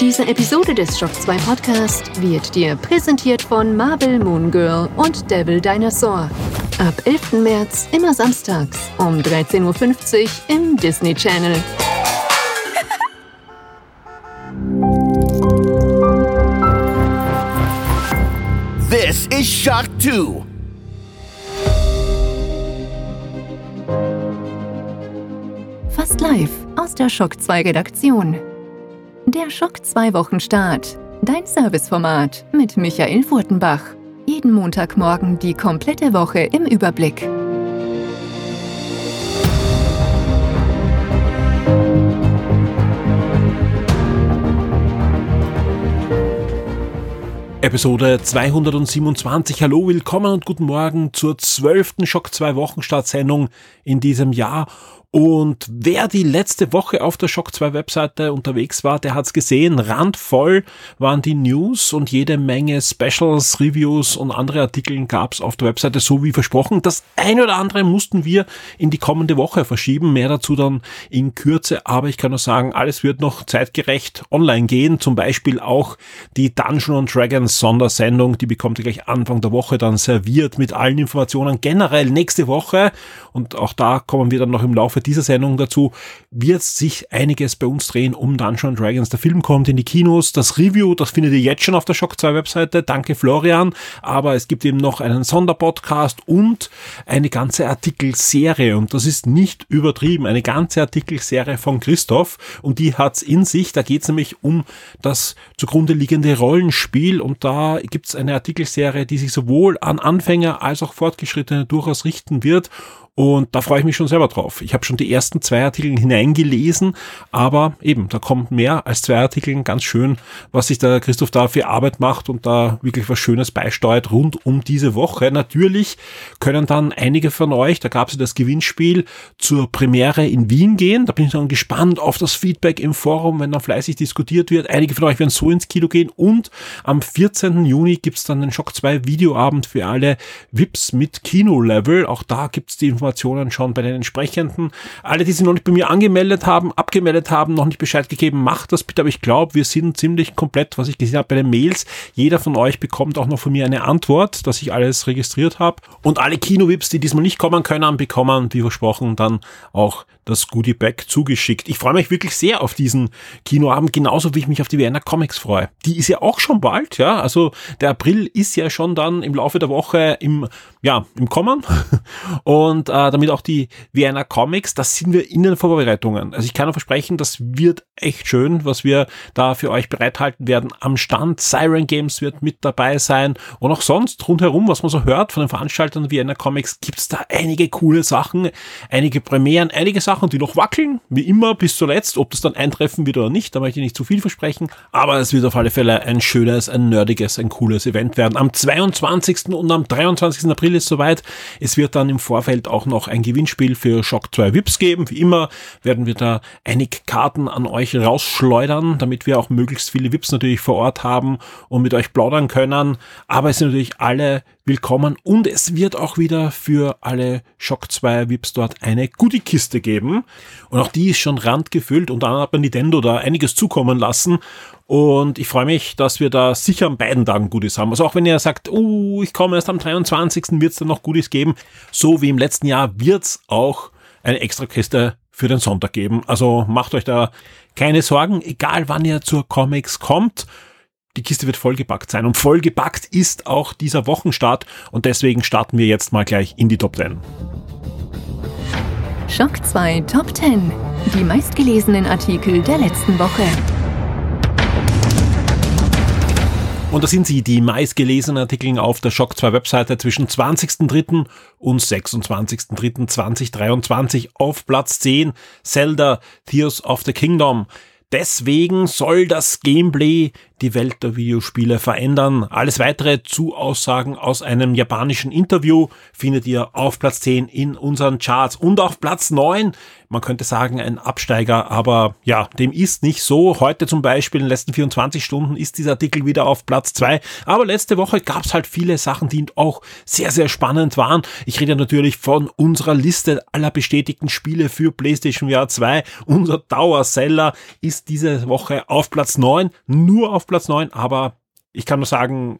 Diese Episode des Shock 2 Podcast wird dir präsentiert von Marvel Moon Girl und Devil Dinosaur. Ab 11. März immer samstags um 13.50 Uhr im Disney Channel. This is Shock 2. Fast live aus der Shock 2 Redaktion. Der Schock 2 Wochenstart. Dein Serviceformat mit Michael Furtenbach. Jeden Montagmorgen die komplette Woche im Überblick. Episode 227. Hallo, willkommen und guten Morgen zur zwölften Schock 2 Wochenstartsendung in diesem Jahr. Und wer die letzte Woche auf der Shock 2 Webseite unterwegs war, der hat's gesehen. Randvoll waren die News und jede Menge Specials, Reviews und andere Artikel gab's auf der Webseite, so wie versprochen. Das eine oder andere mussten wir in die kommende Woche verschieben. Mehr dazu dann in Kürze. Aber ich kann nur sagen, alles wird noch zeitgerecht online gehen. Zum Beispiel auch die Dungeon Dragons Sondersendung. Die bekommt ihr gleich Anfang der Woche dann serviert mit allen Informationen generell nächste Woche. Und auch da kommen wir dann noch im Laufe Laufe dieser Sendung dazu wird sich einiges bei uns drehen um Dungeons Dragons. Der Film kommt in die Kinos, das Review, das findet ihr jetzt schon auf der Shock 2 Webseite. Danke Florian. Aber es gibt eben noch einen Sonderpodcast und eine ganze Artikelserie. Und das ist nicht übertrieben. Eine ganze Artikelserie von Christoph. Und die hat's in sich. Da geht's nämlich um das zugrunde liegende Rollenspiel. Und da gibt's eine Artikelserie, die sich sowohl an Anfänger als auch Fortgeschrittene durchaus richten wird. Und da freue ich mich schon selber drauf. Ich habe schon die ersten zwei Artikel hineingelesen, aber eben, da kommt mehr als zwei Artikel. Ganz schön, was sich der Christoph da für Arbeit macht und da wirklich was Schönes beisteuert rund um diese Woche. Natürlich können dann einige von euch, da gab es das Gewinnspiel zur Premiere in Wien gehen. Da bin ich dann gespannt auf das Feedback im Forum, wenn dann fleißig diskutiert wird. Einige von euch werden so ins Kino gehen und am 14. Juni gibt's dann den Shock 2 Videoabend für alle VIPs mit Kino-Level. Auch da gibt's die Informationen Informationen schon bei den entsprechenden. Alle, die sich noch nicht bei mir angemeldet haben, abgemeldet haben, noch nicht Bescheid gegeben, macht das bitte. Aber ich glaube, wir sind ziemlich komplett, was ich gesehen habe bei den Mails. Jeder von euch bekommt auch noch von mir eine Antwort, dass ich alles registriert habe. Und alle Kino-Vips, die diesmal nicht kommen können, bekommen, wie versprochen, dann auch das Goodie Bag zugeschickt. Ich freue mich wirklich sehr auf diesen Kinoabend, genauso wie ich mich auf die Vienna Comics freue. Die ist ja auch schon bald, ja. Also der April ist ja schon dann im Laufe der Woche im, ja, im Kommen. Und äh, damit auch die Vienna Comics, das sind wir in den Vorbereitungen. Also ich kann nur versprechen, das wird echt schön, was wir da für euch bereithalten werden am Stand. Siren Games wird mit dabei sein und auch sonst rundherum, was man so hört von den Veranstaltern Vienna Comics, gibt's da einige coole Sachen, einige Premieren, einige Sachen Sachen, die noch wackeln, wie immer bis zuletzt. Ob das dann eintreffen wird oder nicht, da möchte ich nicht zu viel versprechen. Aber es wird auf alle Fälle ein schönes, ein nerdiges, ein cooles Event werden. Am 22. und am 23. April ist soweit. Es wird dann im Vorfeld auch noch ein Gewinnspiel für Shock 2 Vips geben. Wie immer werden wir da einige Karten an euch rausschleudern, damit wir auch möglichst viele Vips natürlich vor Ort haben und mit euch plaudern können. Aber es sind natürlich alle willkommen und es wird auch wieder für alle Shock 2 VIPs dort eine Goodie-Kiste geben. Und auch die ist schon randgefüllt und dann hat man Nintendo da einiges zukommen lassen. Und ich freue mich, dass wir da sicher an beiden Tagen Goodies haben. Also auch wenn ihr sagt, oh, ich komme erst am 23. wird es dann noch Goodies geben. So wie im letzten Jahr wird es auch eine extra Kiste für den Sonntag geben. Also macht euch da keine Sorgen, egal wann ihr zur Comics kommt die Kiste wird vollgepackt sein. Und vollgepackt ist auch dieser Wochenstart. Und deswegen starten wir jetzt mal gleich in die Top 10. Schock 2 Top 10. Die meistgelesenen Artikel der letzten Woche. Und da sind sie, die meistgelesenen Artikel auf der Shock 2 Webseite zwischen 20.03. und 26.03.2023 auf Platz 10 Zelda Tears of the Kingdom. Deswegen soll das Gameplay die Welt der Videospiele verändern. Alles weitere zu Aussagen aus einem japanischen Interview findet ihr auf Platz 10 in unseren Charts und auf Platz 9 man könnte sagen, ein Absteiger, aber ja, dem ist nicht so. Heute zum Beispiel in den letzten 24 Stunden ist dieser Artikel wieder auf Platz zwei. Aber letzte Woche gab es halt viele Sachen, die auch sehr, sehr spannend waren. Ich rede natürlich von unserer Liste aller bestätigten Spiele für PlayStation VR 2. Unser Dauerseller ist diese Woche auf Platz neun, nur auf Platz neun, aber ich kann nur sagen,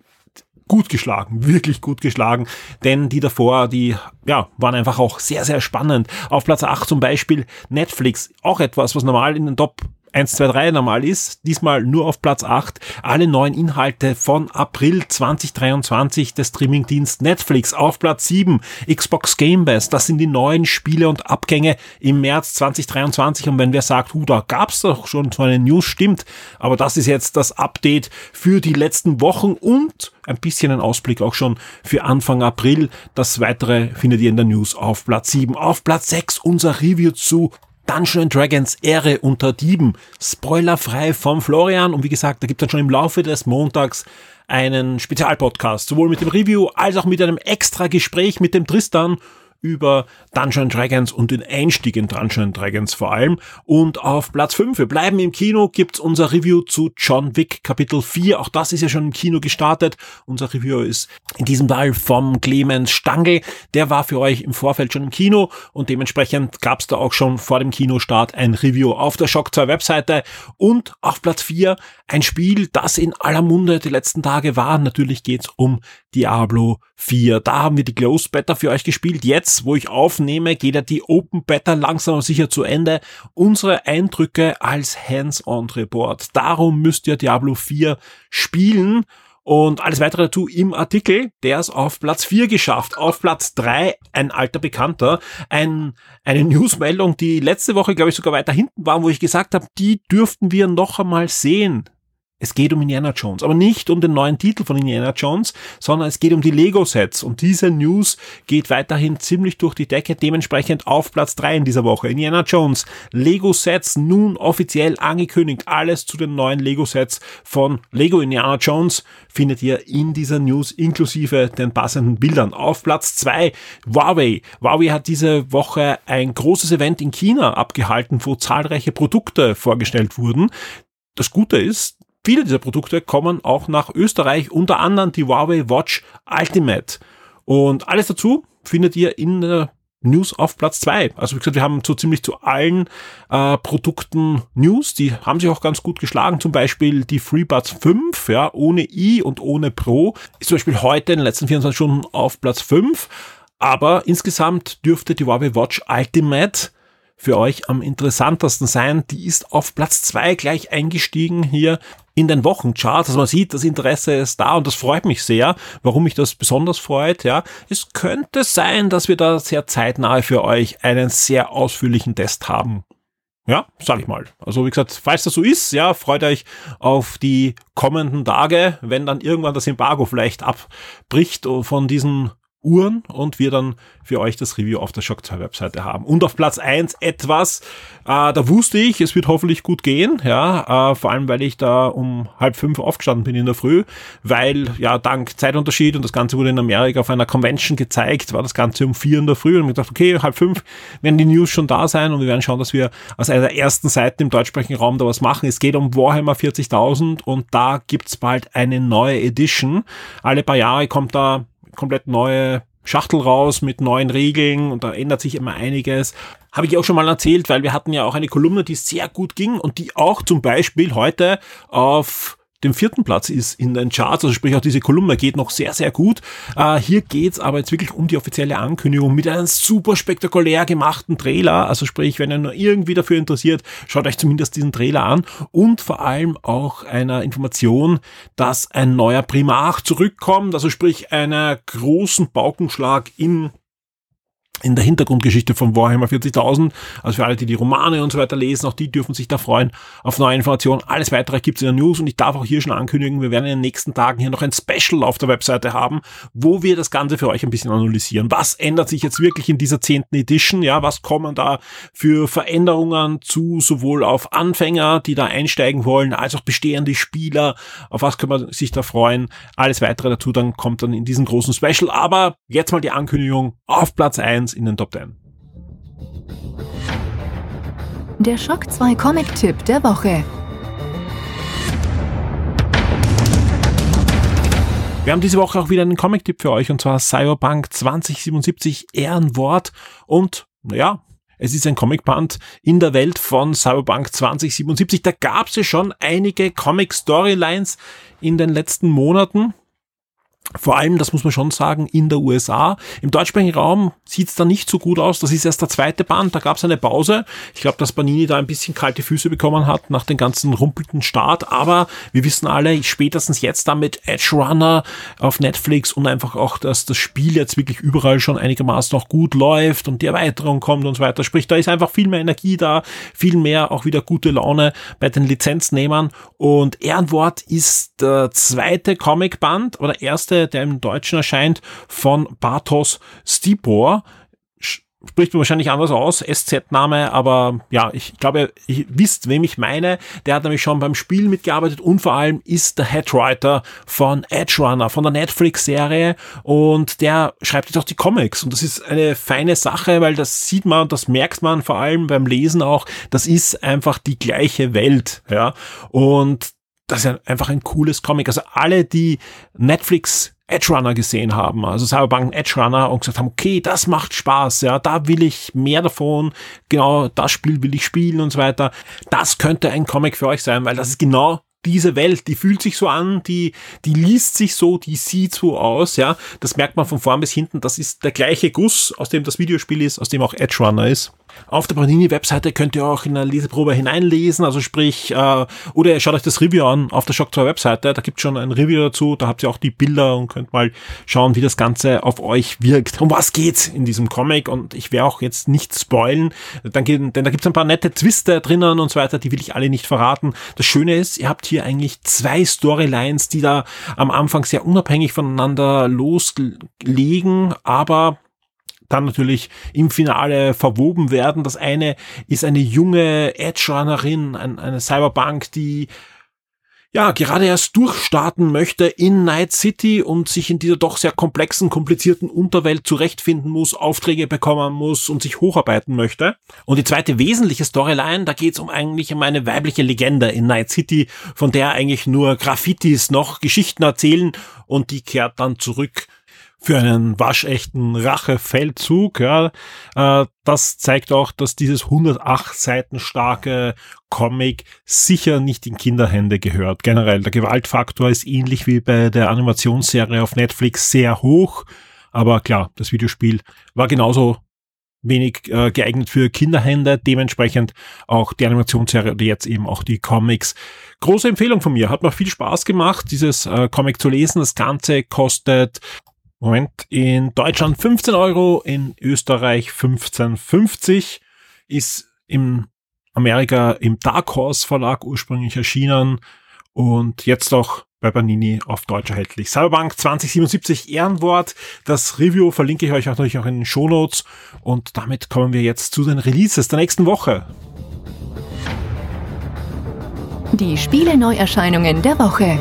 gut geschlagen, wirklich gut geschlagen, denn die davor, die ja, waren einfach auch sehr, sehr spannend. Auf Platz 8 zum Beispiel Netflix, auch etwas, was normal in den Top 1, 2, 3 normal ist, diesmal nur auf Platz 8. Alle neuen Inhalte von April 2023 des Streamingdienst Netflix auf Platz 7. Xbox Game Pass, das sind die neuen Spiele und Abgänge im März 2023. Und wenn wer sagt, hu, da gab's doch schon so eine News, stimmt. Aber das ist jetzt das Update für die letzten Wochen und ein bisschen ein Ausblick auch schon für Anfang April. Das weitere findet ihr in der News auf Platz 7. Auf Platz 6 unser Review zu Dungeons Dragons Ehre unter Dieben. Spoilerfrei vom Florian. Und wie gesagt, da gibt es dann schon im Laufe des Montags einen Spezialpodcast, sowohl mit dem Review als auch mit einem extra Gespräch mit dem Tristan über Dungeon Dragons und den Einstieg in Dungeon Dragons vor allem. Und auf Platz 5, wir bleiben im Kino, gibt's unser Review zu John Wick Kapitel 4. Auch das ist ja schon im Kino gestartet. Unser Review ist in diesem Fall vom Clemens Stangl. Der war für euch im Vorfeld schon im Kino und dementsprechend gab's da auch schon vor dem Kinostart ein Review auf der Shock 2 Webseite. Und auf Platz 4 ein Spiel, das in aller Munde die letzten Tage war. Natürlich geht's um Diablo 4. Da haben wir die Closed Beta für euch gespielt. Jetzt, wo ich aufnehme, geht ja die Open Beta langsam aber sicher zu Ende. Unsere Eindrücke als Hands-on-Report. Darum müsst ihr Diablo 4 spielen. Und alles weitere dazu im Artikel, der ist auf Platz 4 geschafft. Auf Platz 3 ein alter Bekannter. Ein, eine Newsmeldung, die letzte Woche, glaube ich, sogar weiter hinten war, wo ich gesagt habe, die dürften wir noch einmal sehen. Es geht um Indiana Jones, aber nicht um den neuen Titel von Indiana Jones, sondern es geht um die Lego-Sets. Und diese News geht weiterhin ziemlich durch die Decke, dementsprechend auf Platz drei in dieser Woche. Indiana Jones, Lego-Sets nun offiziell angekündigt. Alles zu den neuen Lego-Sets von Lego Indiana Jones findet ihr in dieser News inklusive den passenden Bildern. Auf Platz zwei Huawei. Huawei hat diese Woche ein großes Event in China abgehalten, wo zahlreiche Produkte vorgestellt wurden. Das Gute ist, Viele dieser Produkte kommen auch nach Österreich, unter anderem die Huawei Watch Ultimate. Und alles dazu findet ihr in der News auf Platz zwei. Also wie gesagt, wir haben so ziemlich zu allen äh, Produkten News, die haben sich auch ganz gut geschlagen. Zum Beispiel die FreeBuds 5, ja, ohne i und ohne Pro, ist zum Beispiel heute in den letzten 24 Stunden auf Platz 5. Aber insgesamt dürfte die Huawei Watch Ultimate für euch am interessantesten sein. Die ist auf Platz zwei gleich eingestiegen hier in den Wochencharts. Also man sieht, das Interesse ist da und das freut mich sehr. Warum mich das besonders freut, ja. Es könnte sein, dass wir da sehr zeitnah für euch einen sehr ausführlichen Test haben. Ja, sag ich mal. Also wie gesagt, falls das so ist, ja, freut euch auf die kommenden Tage, wenn dann irgendwann das Embargo vielleicht abbricht von diesen Uhren und wir dann für euch das Review auf der Shock 2 Webseite haben. Und auf Platz eins etwas, äh, da wusste ich, es wird hoffentlich gut gehen, ja, äh, vor allem weil ich da um halb fünf aufgestanden bin in der Früh, weil ja dank Zeitunterschied und das Ganze wurde in Amerika auf einer Convention gezeigt, war das Ganze um vier in der Früh und ich gedacht, okay, halb fünf werden die News schon da sein und wir werden schauen, dass wir aus einer der ersten Seiten im deutschsprachigen Raum da was machen. Es geht um Warhammer 40.000 und da gibt's bald eine neue Edition. Alle paar Jahre kommt da komplett neue Schachtel raus mit neuen Regeln und da ändert sich immer einiges. Habe ich auch schon mal erzählt, weil wir hatten ja auch eine Kolumne, die sehr gut ging und die auch zum Beispiel heute auf dem vierten Platz ist in den Charts, also sprich auch diese Kolumne geht noch sehr, sehr gut. Äh, hier geht's aber jetzt wirklich um die offizielle Ankündigung mit einem super spektakulär gemachten Trailer. Also sprich, wenn ihr nur irgendwie dafür interessiert, schaut euch zumindest diesen Trailer an und vor allem auch einer Information, dass ein neuer Primarch zurückkommt, also sprich einer großen Paukenschlag in in der Hintergrundgeschichte von Warhammer 40.000. Also für alle, die die Romane und so weiter lesen, auch die dürfen sich da freuen auf neue Informationen. Alles weitere gibt's in der News und ich darf auch hier schon ankündigen, wir werden in den nächsten Tagen hier noch ein Special auf der Webseite haben, wo wir das Ganze für euch ein bisschen analysieren. Was ändert sich jetzt wirklich in dieser zehnten Edition? Ja, was kommen da für Veränderungen zu, sowohl auf Anfänger, die da einsteigen wollen, als auch bestehende Spieler? Auf was kann man sich da freuen? Alles weitere dazu dann kommt dann in diesem großen Special. Aber jetzt mal die Ankündigung auf Platz eins Fans in den Top 10. Der Schock 2 Comic-Tipp der Woche. Wir haben diese Woche auch wieder einen Comic-Tipp für euch und zwar Cyberpunk 2077 Ehrenwort und naja, es ist ein Comicband in der Welt von Cyberpunk 2077. Da gab es ja schon einige Comic-Storylines in den letzten Monaten. Vor allem, das muss man schon sagen, in der USA. Im deutschsprachigen Raum sieht's da nicht so gut aus. Das ist erst der zweite Band. Da gab's eine Pause. Ich glaube, dass Panini da ein bisschen kalte Füße bekommen hat nach dem ganzen rumpelten Start. Aber wir wissen alle, spätestens jetzt da mit Edge Runner auf Netflix und einfach auch, dass das Spiel jetzt wirklich überall schon einigermaßen noch gut läuft und die Erweiterung kommt und so weiter. Sprich, da ist einfach viel mehr Energie da, viel mehr auch wieder gute Laune bei den Lizenznehmern. Und Ehrenwort ist der zweite Comicband oder erste der im Deutschen erscheint, von Bartos Stipor. Spricht man wahrscheinlich anders aus, SZ-Name, aber ja, ich glaube, ihr wisst, wem ich meine. Der hat nämlich schon beim Spiel mitgearbeitet und vor allem ist der Headwriter von Edge Runner, von der Netflix-Serie. Und der schreibt jetzt auch die Comics. Und das ist eine feine Sache, weil das sieht man und das merkt man vor allem beim Lesen auch, das ist einfach die gleiche Welt, ja, und das ist einfach ein cooles Comic. Also alle, die Netflix Edge Runner gesehen haben, also Cyberpunk Edge Runner und gesagt haben, okay, das macht Spaß, ja, da will ich mehr davon, genau das Spiel will ich spielen und so weiter. Das könnte ein Comic für euch sein, weil das ist genau diese Welt, die fühlt sich so an, die, die liest sich so, die sieht so aus, ja. Das merkt man von vorn bis hinten. Das ist der gleiche Guss, aus dem das Videospiel ist, aus dem auch Edge Runner ist. Auf der Panini-Webseite könnt ihr auch in eine Leseprobe hineinlesen, also sprich, äh, oder ihr schaut euch das Review an auf der Shock 2 Webseite, da gibt schon ein Review dazu, da habt ihr auch die Bilder und könnt mal schauen, wie das Ganze auf euch wirkt. Um was geht's in diesem Comic? Und ich werde auch jetzt nicht spoilen, dann denn da gibt's ein paar nette Twister drinnen und so weiter, die will ich alle nicht verraten. Das Schöne ist, ihr habt hier eigentlich zwei Storylines, die da am Anfang sehr unabhängig voneinander loslegen, aber dann natürlich im Finale verwoben werden. Das eine ist eine junge Edge-Runnerin, eine Cyberbank, die ja, gerade erst durchstarten möchte in Night City und sich in dieser doch sehr komplexen, komplizierten Unterwelt zurechtfinden muss, Aufträge bekommen muss und sich hocharbeiten möchte. Und die zweite wesentliche Storyline, da geht es um eigentlich um eine weibliche Legende in Night City, von der eigentlich nur Graffitis noch Geschichten erzählen und die kehrt dann zurück für einen waschechten Rachefeldzug. Ja, äh, das zeigt auch, dass dieses 108 Seiten starke Comic sicher nicht in Kinderhände gehört. Generell, der Gewaltfaktor ist ähnlich wie bei der Animationsserie auf Netflix sehr hoch. Aber klar, das Videospiel war genauso wenig äh, geeignet für Kinderhände, dementsprechend auch die Animationsserie oder jetzt eben auch die Comics. Große Empfehlung von mir, hat mir viel Spaß gemacht, dieses äh, Comic zu lesen. Das Ganze kostet Moment, in Deutschland 15 Euro, in Österreich 15,50 ist im Amerika im Dark Horse Verlag ursprünglich erschienen und jetzt auch bei Panini auf Deutsch erhältlich. Cyberpunk 2077 Ehrenwort. Das Review verlinke ich euch natürlich auch in den Shownotes und damit kommen wir jetzt zu den Releases der nächsten Woche. Die Spiele Neuerscheinungen der Woche.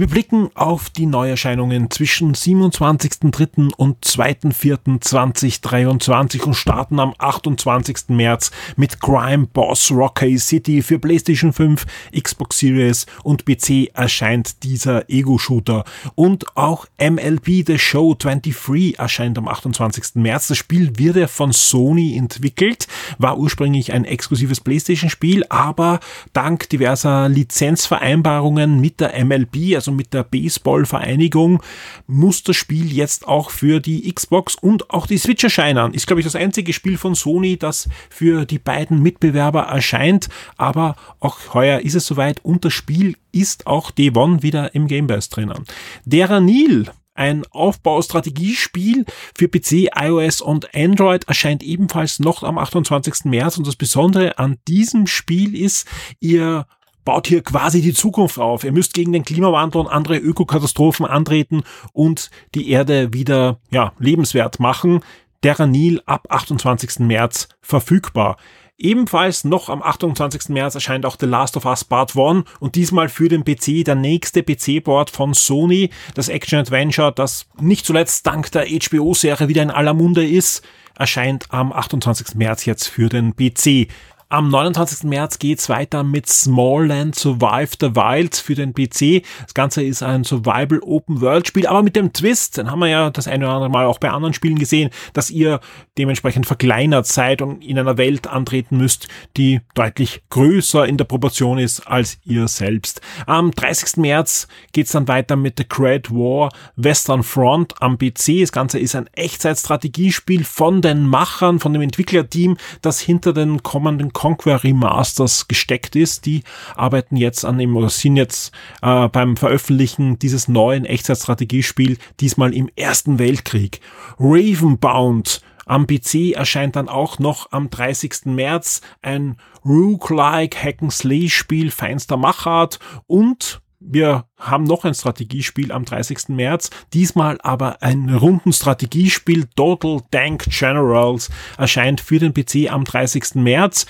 Wir blicken auf die Neuerscheinungen zwischen 27.03. und 2.04.2023 und starten am 28. März mit Crime Boss Rocky City für PlayStation 5, Xbox Series und PC erscheint dieser Ego-Shooter. Und auch MLB The Show 23 erscheint am 28. März. Das Spiel wird ja von Sony entwickelt, war ursprünglich ein exklusives PlayStation-Spiel, aber dank diverser Lizenzvereinbarungen mit der MLB, also also mit der Baseball-Vereinigung, muss das Spiel jetzt auch für die Xbox und auch die Switch erscheinen. Ist, glaube ich, das einzige Spiel von Sony, das für die beiden Mitbewerber erscheint. Aber auch heuer ist es soweit und das Spiel ist auch Day One wieder im Game Pass drinnen. Der Neil Ein Aufbaustrategiespiel für PC, iOS und Android erscheint ebenfalls noch am 28. März und das Besondere an diesem Spiel ist, ihr baut hier quasi die Zukunft auf. Ihr müsst gegen den Klimawandel und andere Ökokatastrophen antreten und die Erde wieder ja, lebenswert machen. Terranil ab 28. März verfügbar. Ebenfalls noch am 28. März erscheint auch The Last of Us Part 1 und diesmal für den PC der nächste PC-Board von Sony, das Action-Adventure, das nicht zuletzt dank der HBO-Serie wieder in aller Munde ist, erscheint am 28. März jetzt für den PC. Am 29. März geht's weiter mit Smallland Survive the Wild für den PC. Das Ganze ist ein Survival Open World Spiel, aber mit dem Twist, den haben wir ja das eine oder andere Mal auch bei anderen Spielen gesehen, dass ihr dementsprechend verkleinert seid und in einer Welt antreten müsst, die deutlich größer in der Proportion ist als ihr selbst. Am 30. März geht's dann weiter mit The Great War Western Front am PC. Das Ganze ist ein Echtzeitstrategiespiel von den Machern, von dem Entwicklerteam, das hinter den kommenden Conquer Remasters gesteckt ist. Die arbeiten jetzt an dem oder sind jetzt äh, beim Veröffentlichen dieses neuen Echtzeitstrategiespiel, diesmal im Ersten Weltkrieg. Ravenbound am PC erscheint dann auch noch am 30. März ein Rook-like Hack-and-Slay-Spiel feinster Machart und wir haben noch ein Strategiespiel am 30. März, diesmal aber ein runden Strategiespiel Total Tank Generals erscheint für den PC am 30. März.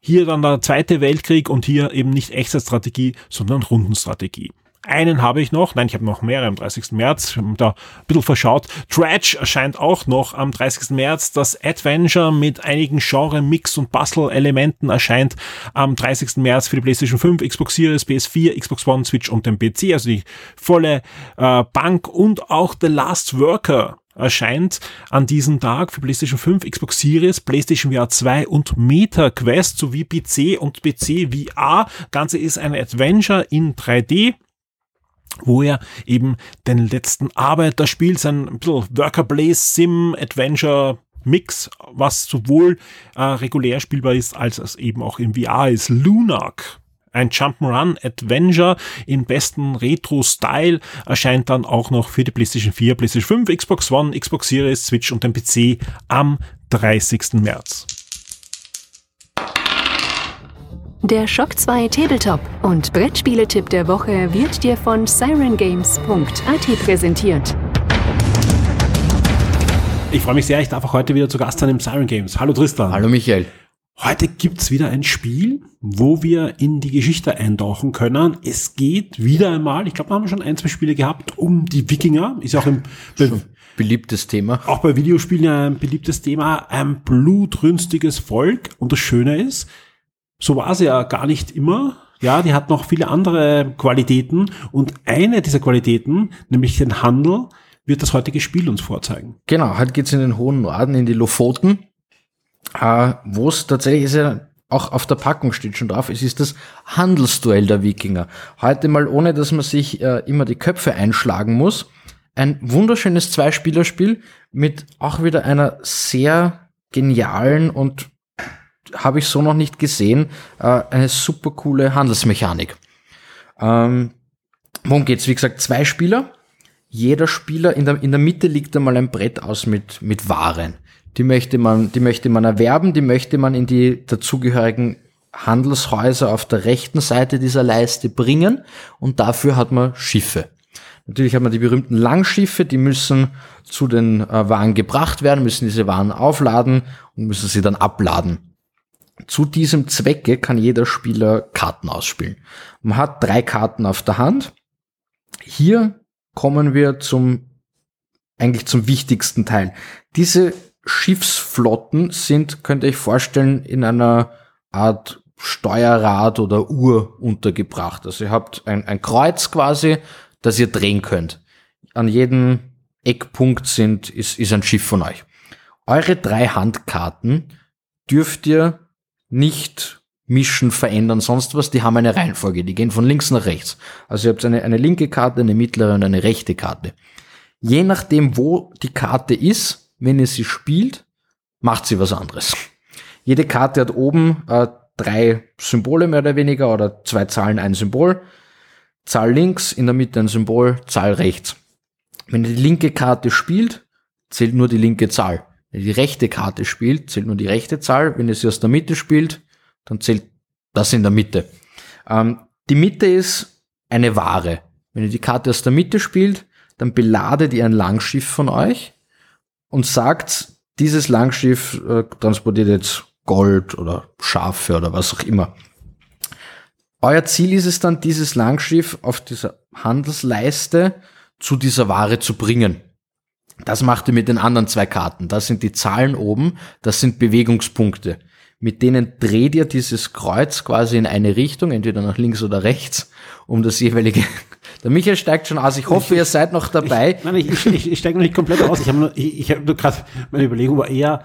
Hier dann der Zweite Weltkrieg und hier eben nicht echte Strategie, sondern Rundenstrategie. Einen habe ich noch, nein, ich habe noch mehrere am 30. März, da ein bisschen verschaut. Dredge erscheint auch noch am 30. März. Das Adventure mit einigen Genre, Mix und Puzzle-Elementen erscheint am 30. März für die PlayStation 5, Xbox Series, PS4, Xbox One, Switch und den PC, also die volle äh, Bank und auch The Last Worker erscheint an diesem Tag für PlayStation 5, Xbox Series, PlayStation VR 2 und Meta Quest sowie PC und PC VR. Ganze ist ein Adventure in 3D wo er eben den letzten Arbeiter spielt, ein bisschen Worker Place Sim Adventure Mix, was sowohl äh, regulär spielbar ist, als es eben auch im VR ist. Lunak ein Jump'n'Run Adventure im besten Retro-Style erscheint dann auch noch für die PlayStation 4, PlayStation 5, Xbox One, Xbox Series, Switch und den PC am 30. März. Der Shock 2 Tabletop und Brettspieletipp der Woche wird dir von sirengames.at präsentiert. Ich freue mich sehr, ich darf auch heute wieder zu Gast sein im Siren Games. Hallo Tristan. Hallo Michael. Heute gibt's wieder ein Spiel, wo wir in die Geschichte eintauchen können. Es geht wieder einmal, ich glaube, wir haben schon ein, zwei Spiele gehabt, um die Wikinger. Ist ja auch im beliebtes Thema. Auch bei Videospielen ein beliebtes Thema. Ein blutrünstiges Volk. Und das Schöne ist, so war es ja gar nicht immer. Ja, die hat noch viele andere Qualitäten. Und eine dieser Qualitäten, nämlich den Handel, wird das heutige Spiel uns vorzeigen. Genau, heute geht's in den hohen Norden, in die Lofoten äh, wo es tatsächlich ist ja auch auf der Packung steht schon drauf, es ist das Handelsduell der Wikinger. Heute mal ohne, dass man sich äh, immer die Köpfe einschlagen muss. Ein wunderschönes Zweispielerspiel mit auch wieder einer sehr genialen und habe ich so noch nicht gesehen, äh, eine super coole Handelsmechanik. Ähm, worum geht's? Wie gesagt, zwei Spieler. Jeder Spieler, in der, in der Mitte liegt einmal ein Brett aus mit, mit Waren die möchte man, die möchte man erwerben, die möchte man in die dazugehörigen Handelshäuser auf der rechten Seite dieser Leiste bringen und dafür hat man Schiffe. Natürlich hat man die berühmten Langschiffe, die müssen zu den äh, Waren gebracht werden, müssen diese Waren aufladen und müssen sie dann abladen. Zu diesem Zwecke kann jeder Spieler Karten ausspielen. Man hat drei Karten auf der Hand. Hier kommen wir zum eigentlich zum wichtigsten Teil. Diese Schiffsflotten sind, könnt ihr euch vorstellen, in einer Art Steuerrad oder Uhr untergebracht. Also ihr habt ein, ein Kreuz quasi, das ihr drehen könnt. An jedem Eckpunkt sind, ist, ist ein Schiff von euch. Eure drei Handkarten dürft ihr nicht mischen, verändern, sonst was. Die haben eine Reihenfolge. Die gehen von links nach rechts. Also ihr habt eine, eine linke Karte, eine mittlere und eine rechte Karte. Je nachdem, wo die Karte ist, wenn ihr sie spielt, macht sie was anderes. Jede Karte hat oben äh, drei Symbole mehr oder weniger oder zwei Zahlen, ein Symbol. Zahl links, in der Mitte ein Symbol, Zahl rechts. Wenn ihr die linke Karte spielt, zählt nur die linke Zahl. Wenn die rechte Karte spielt, zählt nur die rechte Zahl. Wenn ihr sie aus der Mitte spielt, dann zählt das in der Mitte. Ähm, die Mitte ist eine Ware. Wenn ihr die Karte aus der Mitte spielt, dann beladet ihr ein Langschiff von euch und sagt, dieses Langschiff äh, transportiert jetzt Gold oder Schafe oder was auch immer. Euer Ziel ist es dann, dieses Langschiff auf dieser Handelsleiste zu dieser Ware zu bringen. Das macht ihr mit den anderen zwei Karten. Das sind die Zahlen oben, das sind Bewegungspunkte. Mit denen dreht ihr dieses Kreuz quasi in eine Richtung, entweder nach links oder rechts, um das jeweilige. Der Michael steigt schon aus. Ich hoffe, ihr seid noch dabei. Ich, nein, ich, ich, ich steige noch nicht komplett aus. Ich habe nur, ich, ich hab nur gerade, meine Überlegung war eher,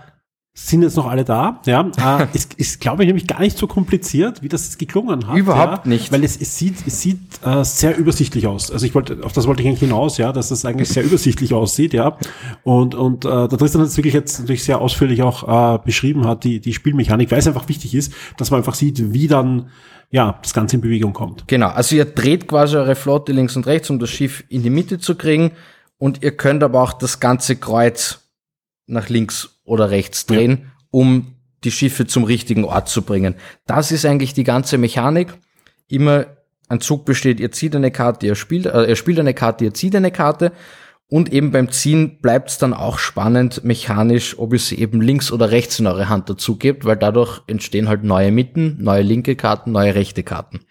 sind jetzt noch alle da. Ja, äh, es ist, glaube ich, nämlich gar nicht so kompliziert, wie das jetzt geklungen hat. Überhaupt ja, nicht. Weil es, es sieht, es sieht äh, sehr übersichtlich aus. Also ich wollte, auf das wollte ich eigentlich hinaus, ja, dass das eigentlich sehr übersichtlich aussieht, ja. Und und äh, der Tristan hat es wirklich jetzt natürlich sehr ausführlich auch äh, beschrieben hat, die die Spielmechanik, weil es einfach wichtig ist, dass man einfach sieht, wie dann ja das Ganze in Bewegung kommt. Genau. Also ihr dreht quasi eure Flotte links und rechts, um das Schiff in die Mitte zu kriegen, und ihr könnt aber auch das ganze Kreuz nach links oder rechts drehen, ja. um die Schiffe zum richtigen Ort zu bringen. Das ist eigentlich die ganze Mechanik. Immer ein Zug besteht, ihr zieht eine Karte, ihr spielt, äh, ihr spielt eine Karte, ihr zieht eine Karte. Und eben beim Ziehen bleibt es dann auch spannend mechanisch, ob ihr sie eben links oder rechts in eure Hand dazu gebt, weil dadurch entstehen halt neue Mitten, neue linke Karten, neue rechte Karten.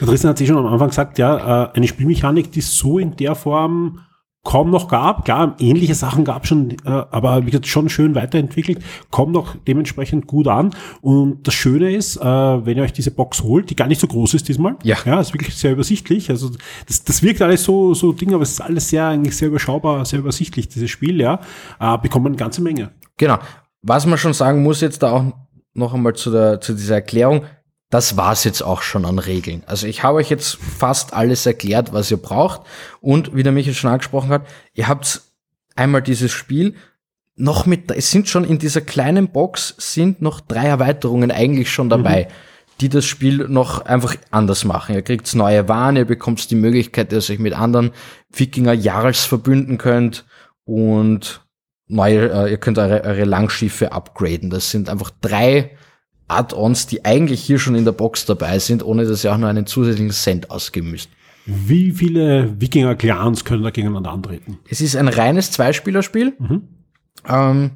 Der Tristan hat sich schon am Anfang gesagt, ja, äh, eine Spielmechanik, die so in der Form kaum noch gab. Klar, ähnliche Sachen gab schon, äh, aber wie gesagt, schon schön weiterentwickelt, kommt noch dementsprechend gut an. Und das Schöne ist, äh, wenn ihr euch diese Box holt, die gar nicht so groß ist diesmal. Ja. Ja, ist wirklich sehr übersichtlich. Also das, das wirkt alles so, so Ding, aber es ist alles sehr, eigentlich sehr überschaubar, sehr übersichtlich, dieses Spiel, ja. Äh, bekommt man eine ganze Menge. Genau. Was man schon sagen muss jetzt da auch noch einmal zu, der, zu dieser Erklärung, das war's jetzt auch schon an Regeln. Also ich habe euch jetzt fast alles erklärt, was ihr braucht. Und wie der Michael schon angesprochen hat, ihr habt einmal dieses Spiel noch mit, es sind schon in dieser kleinen Box sind noch drei Erweiterungen eigentlich schon dabei, mhm. die das Spiel noch einfach anders machen. Ihr kriegt neue Waren, ihr bekommt die Möglichkeit, dass ihr euch mit anderen Wikinger Jarls verbünden könnt und neue, äh, ihr könnt eure, eure Langschiffe upgraden. Das sind einfach drei Add-ons, die eigentlich hier schon in der Box dabei sind, ohne dass ihr auch nur einen zusätzlichen Cent ausgeben müsst. Wie viele Wikinger-Clans können da gegeneinander antreten? Es ist ein reines Zweispielerspiel. Mhm. Ähm,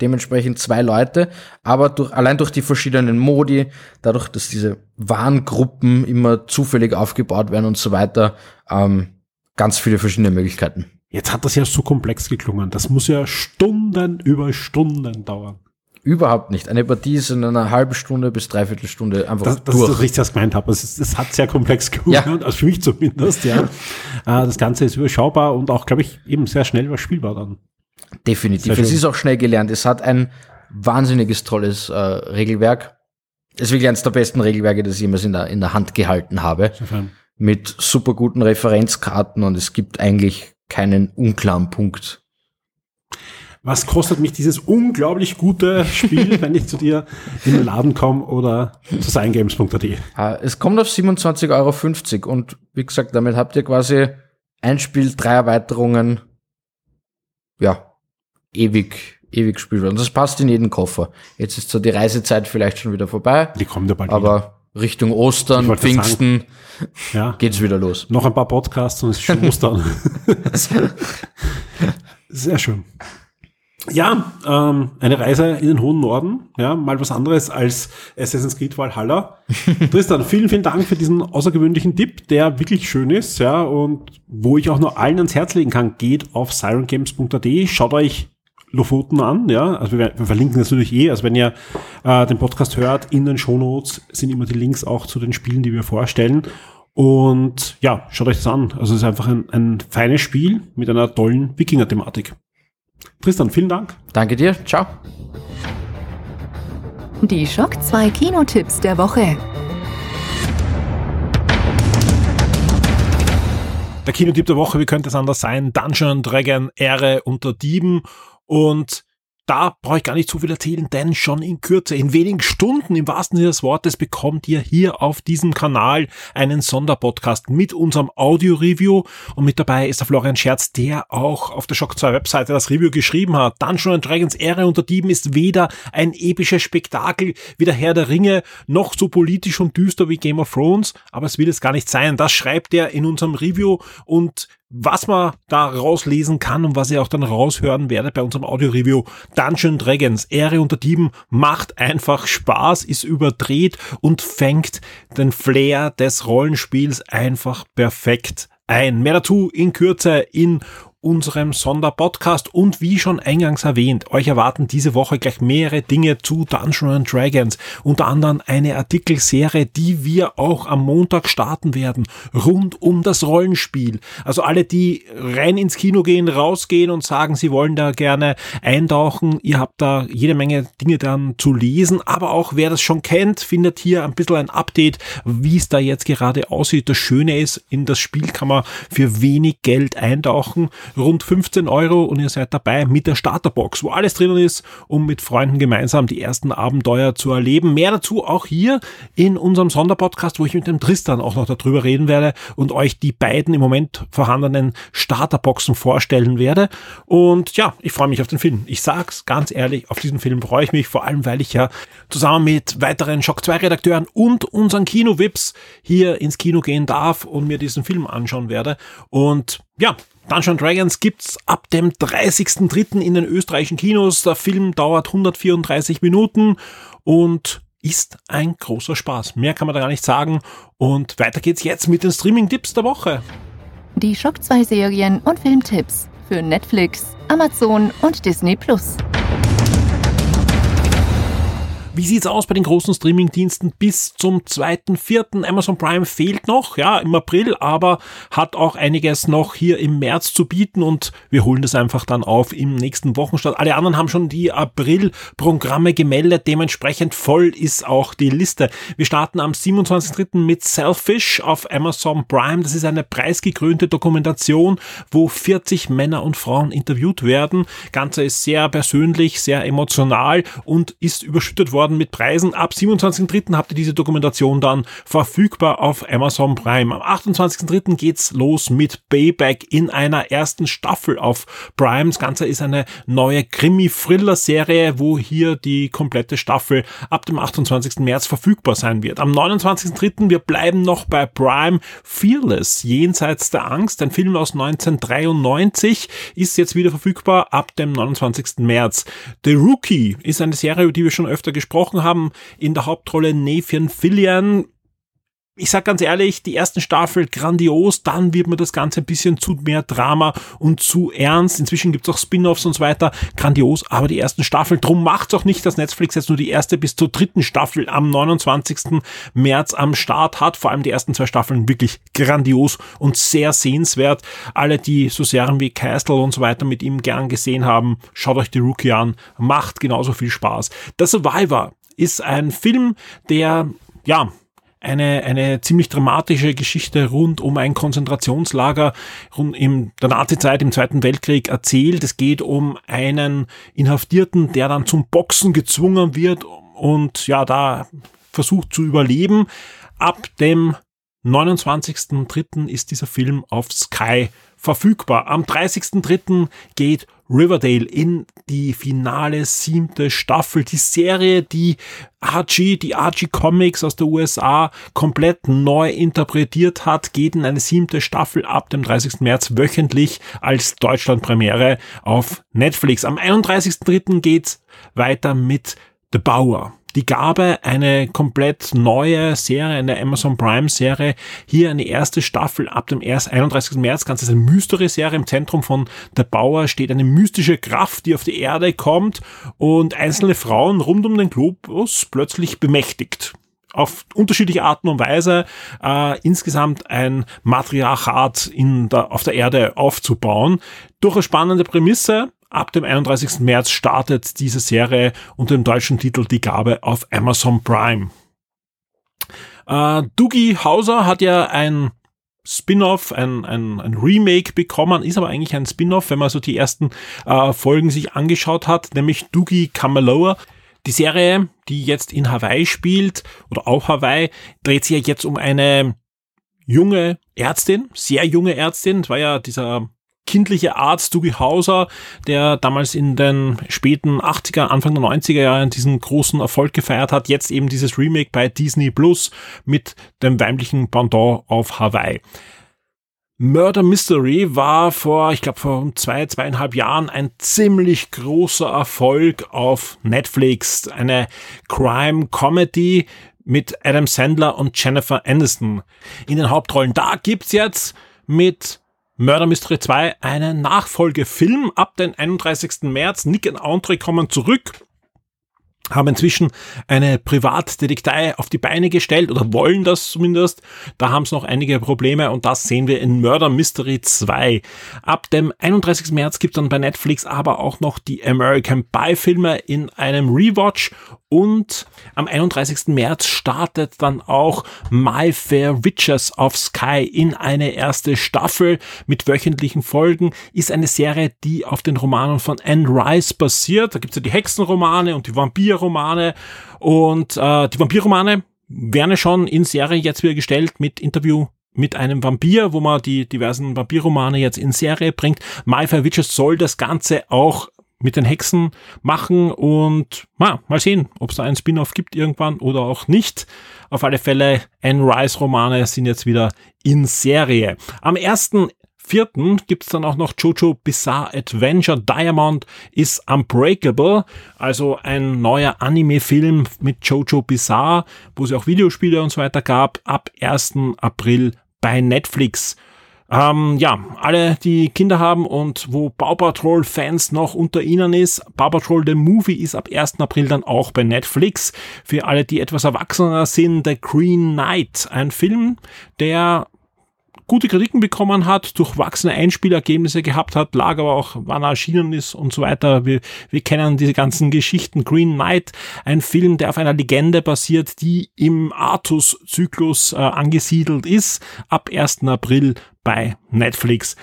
dementsprechend zwei Leute, aber durch, allein durch die verschiedenen Modi, dadurch, dass diese Warngruppen immer zufällig aufgebaut werden und so weiter, ähm, ganz viele verschiedene Möglichkeiten. Jetzt hat das ja so komplex geklungen. Das muss ja Stunden über Stunden dauern. Überhaupt nicht. Eine Partie ist in einer halben Stunde bis dreiviertel Stunde einfach das, das durch. Das ist richtig, was ich gemeint habe. Es, ist, es hat sehr komplex geworden, ja. also für mich zumindest, ja. Äh, das Ganze ist überschaubar und auch, glaube ich, eben sehr schnell überspielbar dann. Definitiv. Es ist auch schnell gelernt. Es hat ein wahnsinniges tolles äh, Regelwerk. Es ist wirklich eines der besten Regelwerke, das ich jemals in der, in der Hand gehalten habe. Mit super guten Referenzkarten und es gibt eigentlich keinen unklaren Punkt was kostet mich dieses unglaublich gute Spiel, wenn ich zu dir in den Laden komme oder zu seingames.at? Ah, es kommt auf 27,50 Euro und wie gesagt, damit habt ihr quasi ein Spiel, drei Erweiterungen, ja, ewig, ewig spielbar. Und das passt in jeden Koffer. Jetzt ist so die Reisezeit vielleicht schon wieder vorbei. Die kommt ja bald Aber wieder. Richtung Ostern, Pfingsten ja. geht's wieder los. Noch ein paar Podcasts und es ist schon Ostern. Sehr schön. Ja, ähm, eine Reise in den hohen Norden, ja, mal was anderes als Assassin's Creed Valhalla. Tristan, vielen, vielen Dank für diesen außergewöhnlichen Tipp, der wirklich schön ist, ja, und wo ich auch nur allen ans Herz legen kann, geht auf sirengames.at, schaut euch Lofoten an, ja, also wir, wir verlinken das natürlich eh, also wenn ihr äh, den Podcast hört, in den Shownotes sind immer die Links auch zu den Spielen, die wir vorstellen. Und ja, schaut euch das an. Also es ist einfach ein, ein feines Spiel mit einer tollen Wikinger-Thematik. Tristan, vielen Dank. Danke dir. Ciao. Die Schock 2 Kinotipps der Woche. Der Kinotipp der Woche, wie könnte es anders sein? Dungeon Dragon, Ehre unter Dieben. Und da brauche ich gar nicht zu viel erzählen, denn schon in Kürze, in wenigen Stunden im wahrsten Sinne des Wortes, bekommt ihr hier auf diesem Kanal einen Sonderpodcast mit unserem Audio-Review und mit dabei ist der Florian Scherz, der auch auf der Shock 2 Webseite das Review geschrieben hat. Dungeons Dragons Ehre unter Dieben ist weder ein episches Spektakel wie der Herr der Ringe, noch so politisch und düster wie Game of Thrones, aber es will es gar nicht sein. Das schreibt er in unserem Review und was man da rauslesen kann und was ihr auch dann raushören werdet bei unserem Audio-Review. Dungeon Dragons, Ehre unter Dieben, macht einfach Spaß, ist überdreht und fängt den Flair des Rollenspiels einfach perfekt ein. Mehr dazu in Kürze in unserem Sonderpodcast und wie schon eingangs erwähnt, euch erwarten diese Woche gleich mehrere Dinge zu Dungeons Dragons, unter anderem eine Artikelserie, die wir auch am Montag starten werden, rund um das Rollenspiel. Also alle, die rein ins Kino gehen, rausgehen und sagen, sie wollen da gerne eintauchen, ihr habt da jede Menge Dinge dann zu lesen, aber auch wer das schon kennt, findet hier ein bisschen ein Update, wie es da jetzt gerade aussieht. Das Schöne ist, in das Spiel kann man für wenig Geld eintauchen rund 15 Euro und ihr seid dabei mit der Starterbox, wo alles drinnen ist, um mit Freunden gemeinsam die ersten Abenteuer zu erleben. Mehr dazu auch hier in unserem Sonderpodcast, wo ich mit dem Tristan auch noch darüber reden werde und euch die beiden im Moment vorhandenen Starterboxen vorstellen werde. Und ja, ich freue mich auf den Film. Ich sag's ganz ehrlich, auf diesen Film freue ich mich, vor allem weil ich ja zusammen mit weiteren Shock 2 Redakteuren und unseren Kino-Vips hier ins Kino gehen darf und mir diesen Film anschauen werde. Und ja, Dungeons Dragons gibt's ab dem 30.03. in den österreichischen Kinos. Der Film dauert 134 Minuten und ist ein großer Spaß. Mehr kann man da gar nicht sagen. Und weiter geht's jetzt mit den Streaming-Tipps der Woche. Die Schock 2 Serien und Filmtipps für Netflix, Amazon und Disney Plus. Wie sieht's aus bei den großen Streamingdiensten bis zum 2.4.? Amazon Prime fehlt noch, ja, im April, aber hat auch einiges noch hier im März zu bieten und wir holen das einfach dann auf im nächsten Wochenstart. Alle anderen haben schon die April-Programme gemeldet, dementsprechend voll ist auch die Liste. Wir starten am 27.3. mit Selfish auf Amazon Prime. Das ist eine preisgekrönte Dokumentation, wo 40 Männer und Frauen interviewt werden. Ganze ist sehr persönlich, sehr emotional und ist überschüttet worden worden mit Preisen. Ab 27.03. habt ihr diese Dokumentation dann verfügbar auf Amazon Prime. Am 28.03. geht's los mit Payback in einer ersten Staffel auf Prime. Das Ganze ist eine neue Krimi-Thriller-Serie, wo hier die komplette Staffel ab dem 28. März verfügbar sein wird. Am 29.03. wir bleiben noch bei Prime Fearless, jenseits der Angst. Ein Film aus 1993 ist jetzt wieder verfügbar ab dem 29. März. The Rookie ist eine Serie, über die wir schon öfter gesprochen gesprochen haben, in der Hauptrolle Nathan Fillion. Ich sag ganz ehrlich, die ersten Staffel grandios, dann wird mir das Ganze ein bisschen zu mehr Drama und zu ernst. Inzwischen gibt's auch Spin-offs und so weiter. Grandios, aber die ersten Staffeln, drum macht's auch nicht, dass Netflix jetzt nur die erste bis zur dritten Staffel am 29. März am Start hat. Vor allem die ersten zwei Staffeln wirklich grandios und sehr sehenswert. Alle, die so Serien wie Castle und so weiter mit ihm gern gesehen haben, schaut euch die Rookie an. Macht genauso viel Spaß. The Survivor ist ein Film, der, ja, eine, eine ziemlich dramatische Geschichte rund um ein Konzentrationslager rund in der Nazizeit im Zweiten Weltkrieg erzählt. Es geht um einen Inhaftierten, der dann zum Boxen gezwungen wird und ja, da versucht zu überleben. Ab dem 29.03. ist dieser Film auf Sky verfügbar. Am 30.03. geht Riverdale in die finale siebte Staffel. Die Serie, die Archie, die Archie Comics aus der USA komplett neu interpretiert hat, geht in eine siebte Staffel ab dem 30. März wöchentlich als Deutschlandpremiere auf Netflix. Am 31.3. geht's weiter mit The Bauer die Gabe, eine komplett neue Serie, eine Amazon Prime Serie, hier eine erste Staffel ab dem 31. März. Ganz ist eine Mystery-Serie. Im Zentrum von der Bauer steht eine mystische Kraft, die auf die Erde kommt und einzelne Frauen rund um den Globus plötzlich bemächtigt auf unterschiedliche Arten und Weise äh, insgesamt ein Matriarchat in der, auf der Erde aufzubauen. Durch eine spannende Prämisse, Ab dem 31. März startet diese Serie unter dem deutschen Titel Die Gabe auf Amazon Prime. Äh, Dougie Hauser hat ja ein Spin-off, ein, ein, ein Remake bekommen, ist aber eigentlich ein Spin-off, wenn man so die ersten äh, Folgen sich angeschaut hat, nämlich Doogie Kamaloa. Die Serie, die jetzt in Hawaii spielt oder auf Hawaii, dreht sich ja jetzt um eine junge Ärztin, sehr junge Ärztin. Das war ja dieser kindliche Arzt Dougie Hauser, der damals in den späten 80er, Anfang der 90er Jahre diesen großen Erfolg gefeiert hat. Jetzt eben dieses Remake bei Disney Plus mit dem weiblichen Pendant auf Hawaii. Murder Mystery war vor, ich glaube, vor zwei, zweieinhalb Jahren ein ziemlich großer Erfolg auf Netflix. Eine Crime Comedy mit Adam Sandler und Jennifer Aniston in den Hauptrollen. Da gibt's jetzt mit Murder Mystery 2 einen Nachfolgefilm ab den 31. März. Nick und Andre kommen zurück haben inzwischen eine Privatdetektei auf die Beine gestellt oder wollen das zumindest. Da haben es noch einige Probleme und das sehen wir in Murder Mystery 2. Ab dem 31. März gibt es dann bei Netflix aber auch noch die American Pie Filme in einem Rewatch und am 31. März startet dann auch My Fair Witches of Sky in eine erste Staffel mit wöchentlichen Folgen. Ist eine Serie, die auf den Romanen von Anne Rice basiert. Da gibt's ja die Hexenromane und die Vampirromane. Und äh, die Vampirromane werden schon in Serie jetzt wieder gestellt mit Interview mit einem Vampir, wo man die diversen Vampirromane jetzt in Serie bringt. My Fair Witches soll das Ganze auch mit den Hexen machen und na, mal sehen, ob es da einen Spin-off gibt irgendwann oder auch nicht. Auf alle Fälle, Anne Rice Romane sind jetzt wieder in Serie. Am ersten vierten gibt's dann auch noch Jojo Bizarre Adventure Diamond is Unbreakable, also ein neuer Anime-Film mit Jojo Bizarre, wo es auch Videospiele und so weiter gab, ab 1. April bei Netflix. Ähm, ja, alle, die Kinder haben und wo Paw Patrol Fans noch unter ihnen ist, Paw Patrol The Movie ist ab 1. April dann auch bei Netflix. Für alle, die etwas erwachsener sind, The Green Knight, ein Film, der gute Kritiken bekommen hat, durchwachsene Einspielergebnisse gehabt hat, lag aber auch, wann er erschienen ist und so weiter. Wir, wir kennen diese ganzen Geschichten. Green Knight, ein Film, der auf einer Legende basiert, die im Artus-Zyklus äh, angesiedelt ist, ab 1. April bei Netflix.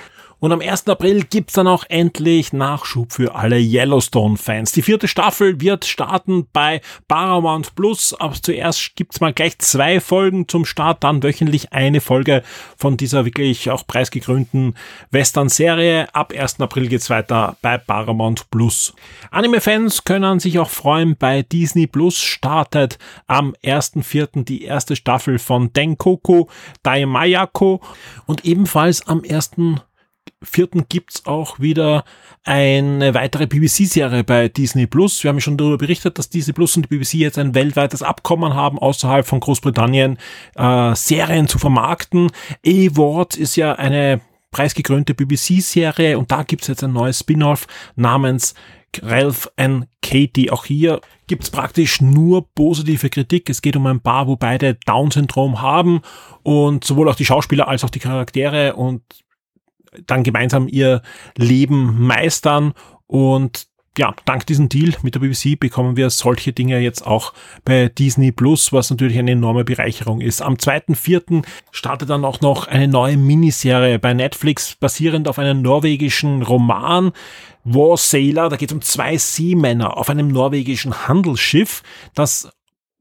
Und am 1. April gibt's dann auch endlich Nachschub für alle Yellowstone-Fans. Die vierte Staffel wird starten bei Paramount Plus. Aber zuerst gibt's mal gleich zwei Folgen zum Start, dann wöchentlich eine Folge von dieser wirklich auch preisgekrönten Western-Serie. Ab 1. April geht's weiter bei Paramount Plus. Anime-Fans können sich auch freuen, bei Disney Plus startet am 1.4. die erste Staffel von Denkoku Daimayako und ebenfalls am 1 vierten gibt's auch wieder eine weitere BBC-Serie bei Disney Plus. Wir haben schon darüber berichtet, dass Disney Plus und die BBC jetzt ein weltweites Abkommen haben, außerhalb von Großbritannien äh, Serien zu vermarkten. A-Ward ist ja eine preisgekrönte BBC-Serie und da gibt's jetzt ein neues Spin-off namens Ralph and Katie. Auch hier gibt's praktisch nur positive Kritik. Es geht um ein Paar, wo beide Down-Syndrom haben und sowohl auch die Schauspieler als auch die Charaktere und dann gemeinsam ihr Leben meistern und ja, dank diesem Deal mit der BBC bekommen wir solche Dinge jetzt auch bei Disney Plus, was natürlich eine enorme Bereicherung ist. Am 2.4. startet dann auch noch eine neue Miniserie bei Netflix, basierend auf einem norwegischen Roman. War Sailor, da geht es um zwei Seemänner auf einem norwegischen Handelsschiff, das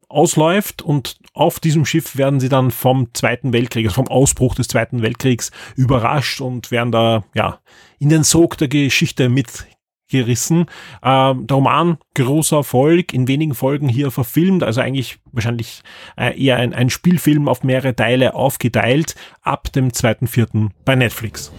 ausläuft und auf diesem Schiff werden sie dann vom Zweiten Weltkrieg, also vom Ausbruch des Zweiten Weltkriegs überrascht und werden da ja in den Sog der Geschichte mitgerissen. Ähm, der Roman, großer Erfolg, in wenigen Folgen hier verfilmt, also eigentlich wahrscheinlich äh, eher ein, ein Spielfilm auf mehrere Teile aufgeteilt, ab dem 2.4. bei Netflix.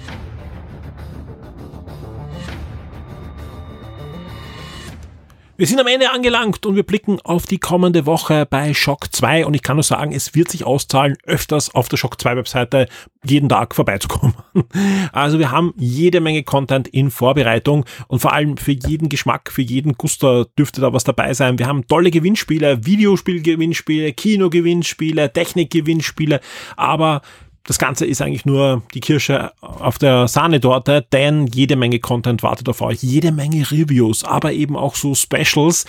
Wir sind am Ende angelangt und wir blicken auf die kommende Woche bei Shock 2 und ich kann nur sagen, es wird sich auszahlen, öfters auf der Shock 2 Webseite jeden Tag vorbeizukommen. Also wir haben jede Menge Content in Vorbereitung und vor allem für jeden Geschmack, für jeden Guster dürfte da was dabei sein. Wir haben tolle Gewinnspiele, Videospielgewinnspiele, Kinogewinnspiele, Technikgewinnspiele, aber das Ganze ist eigentlich nur die Kirsche auf der Sahnetorte, denn jede Menge Content wartet auf euch, jede Menge Reviews, aber eben auch so Specials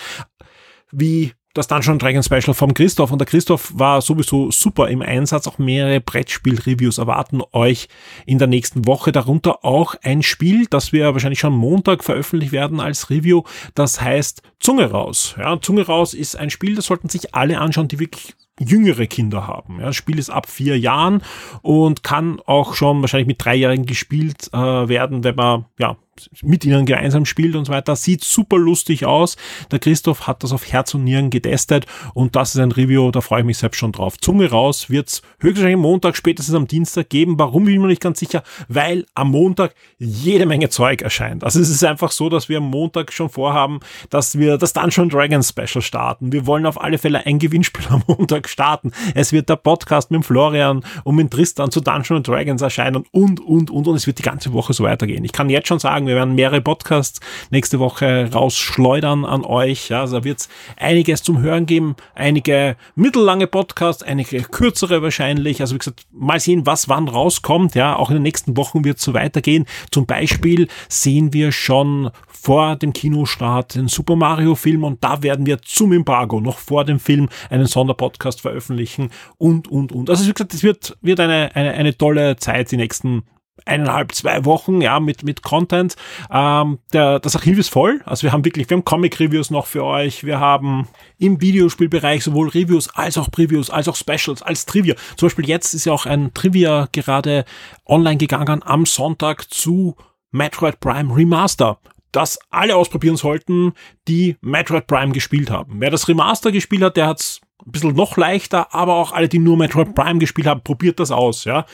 wie das Dungeon Dragon Special vom Christoph und der Christoph war sowieso super im Einsatz. Auch mehrere Brettspiel-Reviews erwarten euch in der nächsten Woche. Darunter auch ein Spiel, das wir wahrscheinlich schon Montag veröffentlicht werden als Review. Das heißt Zunge raus. Ja, Zunge raus ist ein Spiel, das sollten sich alle anschauen, die wirklich jüngere Kinder haben. Ja, das Spiel ist ab vier Jahren und kann auch schon wahrscheinlich mit Dreijährigen gespielt äh, werden, wenn man ja mit ihnen gemeinsam spielt und so weiter. Sieht super lustig aus. Der Christoph hat das auf Herz und Nieren getestet und das ist ein Review, da freue ich mich selbst schon drauf. Zunge raus wird's höchstwahrscheinlich Montag, spätestens am Dienstag geben. Warum bin ich mir nicht ganz sicher? Weil am Montag jede Menge Zeug erscheint. Also es ist einfach so, dass wir am Montag schon vorhaben, dass wir das Dungeon Dragons Special starten. Wir wollen auf alle Fälle ein Gewinnspiel am Montag starten. Es wird der Podcast mit Florian und mit Tristan zu Dungeon Dragons erscheinen und, und, und, und es wird die ganze Woche so weitergehen. Ich kann jetzt schon sagen, sagen. Wir werden mehrere Podcasts nächste Woche rausschleudern an euch. Ja, also da wird es einiges zum Hören geben, einige mittellange Podcasts, einige kürzere wahrscheinlich. Also wie gesagt, mal sehen, was wann rauskommt. Ja, auch in den nächsten Wochen wird es so weitergehen. Zum Beispiel sehen wir schon vor dem Kinostart den Super Mario Film und da werden wir zum Embargo noch vor dem Film einen Sonderpodcast veröffentlichen und, und, und. Also wie gesagt, es wird, wird eine, eine, eine tolle Zeit die nächsten eineinhalb, zwei Wochen, ja, mit, mit Content. Ähm, der, das Archiv ist voll. Also wir haben wirklich, wir haben Comic-Reviews noch für euch. Wir haben im Videospielbereich sowohl Reviews als auch Previews, als auch Specials, als Trivia. Zum Beispiel jetzt ist ja auch ein Trivia gerade online gegangen am Sonntag zu Metroid Prime Remaster das alle ausprobieren sollten, die Metroid Prime gespielt haben. Wer das Remaster gespielt hat, der hat's ein bisschen noch leichter, aber auch alle, die nur Metroid Prime gespielt haben, probiert das aus, ja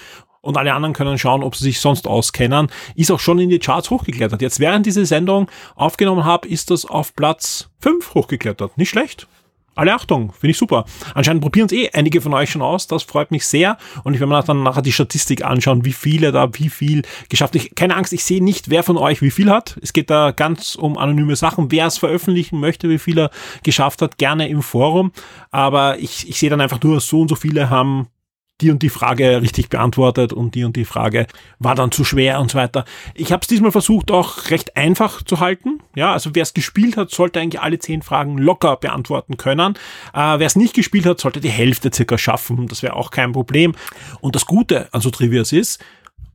und alle anderen können schauen, ob sie sich sonst auskennen. Ist auch schon in die Charts hochgeklettert. Jetzt während diese Sendung aufgenommen habe, ist das auf Platz 5 hochgeklettert. Nicht schlecht. Alle Achtung, finde ich super. Anscheinend probieren es eh einige von euch schon aus. Das freut mich sehr. Und ich werde mir dann nachher die Statistik anschauen, wie viele da wie viel geschafft. Ich, keine Angst, ich sehe nicht, wer von euch wie viel hat. Es geht da ganz um anonyme Sachen. Wer es veröffentlichen möchte, wie viel er geschafft hat, gerne im Forum. Aber ich, ich sehe dann einfach nur, so und so viele haben die und die Frage richtig beantwortet und die und die Frage war dann zu schwer und so weiter. Ich habe es diesmal versucht, auch recht einfach zu halten. Ja, also wer es gespielt hat, sollte eigentlich alle zehn Fragen locker beantworten können. Äh, wer es nicht gespielt hat, sollte die Hälfte circa schaffen. Das wäre auch kein Problem. Und das Gute an so Trivias ist,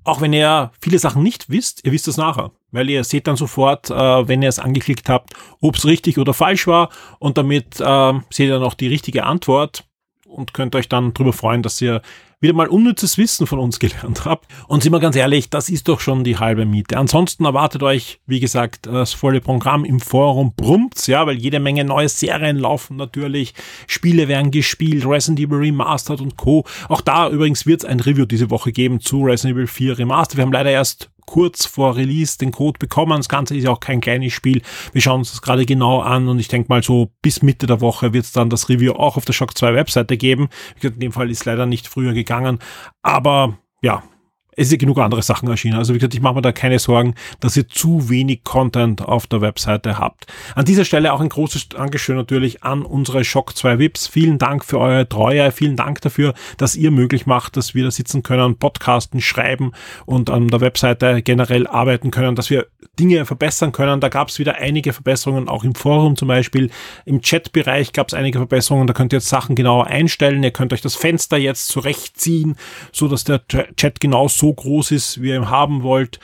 auch wenn ihr viele Sachen nicht wisst, ihr wisst es nachher. Weil ihr seht dann sofort, äh, wenn ihr es angeklickt habt, ob es richtig oder falsch war. Und damit äh, seht ihr noch die richtige Antwort und könnt euch dann darüber freuen, dass ihr wieder mal unnützes Wissen von uns gelernt habt. Und sind wir ganz ehrlich, das ist doch schon die halbe Miete. Ansonsten erwartet euch, wie gesagt, das volle Programm im Forum brummt's, ja, weil jede Menge neue Serien laufen natürlich. Spiele werden gespielt, Resident Evil Remastered und Co. Auch da übrigens wird es ein Review diese Woche geben zu Resident Evil 4 Remastered. Wir haben leider erst kurz vor Release den Code bekommen. Das Ganze ist ja auch kein kleines Spiel. Wir schauen uns das gerade genau an und ich denke mal so bis Mitte der Woche wird es dann das Review auch auf der Shock 2 Webseite geben. In dem Fall ist leider nicht früher gegangen, aber ja, es ist genug andere Sachen erschienen. Also wie gesagt, ich mache mir da keine Sorgen, dass ihr zu wenig Content auf der Webseite habt. An dieser Stelle auch ein großes Dankeschön natürlich an unsere Shock 2 Vips. Vielen Dank für eure Treue. Vielen Dank dafür, dass ihr möglich macht, dass wir da sitzen können, podcasten, schreiben und an der Webseite generell arbeiten können, dass wir Dinge verbessern können. Da gab es wieder einige Verbesserungen, auch im Forum zum Beispiel. Im Chatbereich gab es einige Verbesserungen. Da könnt ihr jetzt Sachen genauer einstellen. Ihr könnt euch das Fenster jetzt zurechtziehen, so dass der Chat genau so groß ist, wie ihr ihn haben wollt.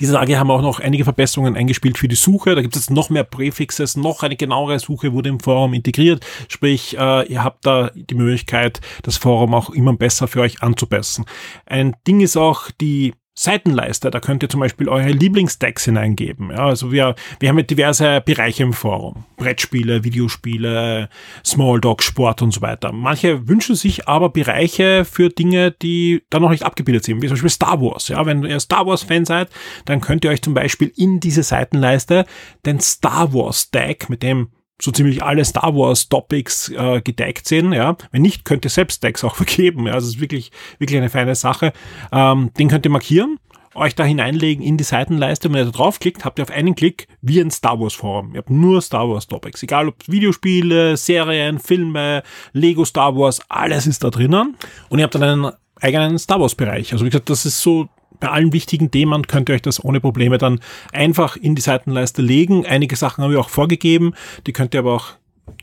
Diese Tage haben auch noch einige Verbesserungen eingespielt für die Suche. Da gibt es jetzt noch mehr Präfixes, noch eine genauere Suche wurde im Forum integriert. Sprich, äh, ihr habt da die Möglichkeit, das Forum auch immer besser für euch anzupassen. Ein Ding ist auch die Seitenleiste, da könnt ihr zum Beispiel eure Lieblingsdecks hineingeben. Ja, also wir, wir haben ja diverse Bereiche im Forum. Brettspiele, Videospiele, Small Sport und so weiter. Manche wünschen sich aber Bereiche für Dinge, die da noch nicht abgebildet sind, wie zum Beispiel Star Wars. Ja, wenn ihr Star Wars Fan seid, dann könnt ihr euch zum Beispiel in diese Seitenleiste den Star Wars Deck, mit dem so ziemlich alle Star Wars Topics äh, gedeckt sind. Ja, wenn nicht, könnt ihr selbst Decks auch vergeben. Ja, also es ist wirklich wirklich eine feine Sache. Ähm, den könnt ihr markieren, euch da hineinlegen in die Seitenleiste. Wenn ihr da draufklickt, habt ihr auf einen Klick wie ein Star Wars Forum. Ihr habt nur Star Wars Topics, egal ob Videospiele, Serien, Filme, Lego Star Wars, alles ist da drinnen. Und ihr habt dann einen eigenen Star Wars Bereich. Also wie gesagt, das ist so bei allen wichtigen Themen könnt ihr euch das ohne Probleme dann einfach in die Seitenleiste legen. Einige Sachen habe ich auch vorgegeben, die könnt ihr aber auch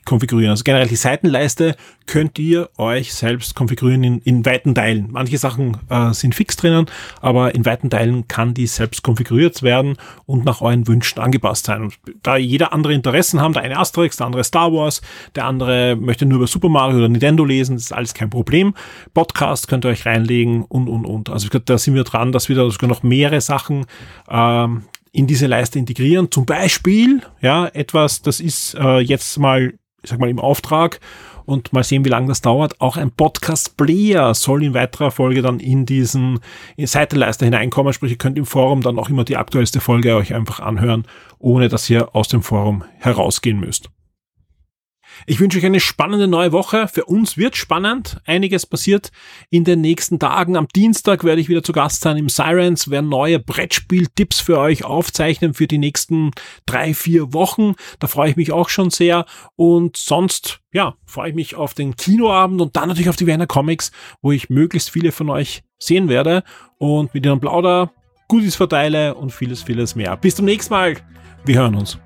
konfigurieren. Also generell die Seitenleiste könnt ihr euch selbst konfigurieren in, in weiten Teilen. Manche Sachen äh, sind fix drinnen, aber in weiten Teilen kann die selbst konfiguriert werden und nach euren Wünschen angepasst sein. Und da jeder andere Interessen haben, der eine Asterix, der andere Star Wars, der andere möchte nur über Super Mario oder Nintendo lesen, das ist alles kein Problem. Podcast könnt ihr euch reinlegen und, und, und. Also da sind wir dran, dass wir da sogar noch mehrere Sachen ähm, in diese Leiste integrieren. Zum Beispiel, ja, etwas, das ist äh, jetzt mal, ich sag mal, im Auftrag und mal sehen, wie lange das dauert. Auch ein Podcast-Player soll in weiterer Folge dann in diesen in Seitenleister hineinkommen. Sprich, ihr könnt im Forum dann auch immer die aktuellste Folge euch einfach anhören, ohne dass ihr aus dem Forum herausgehen müsst. Ich wünsche euch eine spannende neue Woche. Für uns wird spannend. Einiges passiert in den nächsten Tagen. Am Dienstag werde ich wieder zu Gast sein im Sirens, werde neue Brettspiel-Tipps für euch aufzeichnen für die nächsten drei, vier Wochen. Da freue ich mich auch schon sehr. Und sonst, ja, freue ich mich auf den Kinoabend und dann natürlich auf die Werner Comics, wo ich möglichst viele von euch sehen werde und mit ihnen plauder, Goodies verteile und vieles, vieles mehr. Bis zum nächsten Mal. Wir hören uns.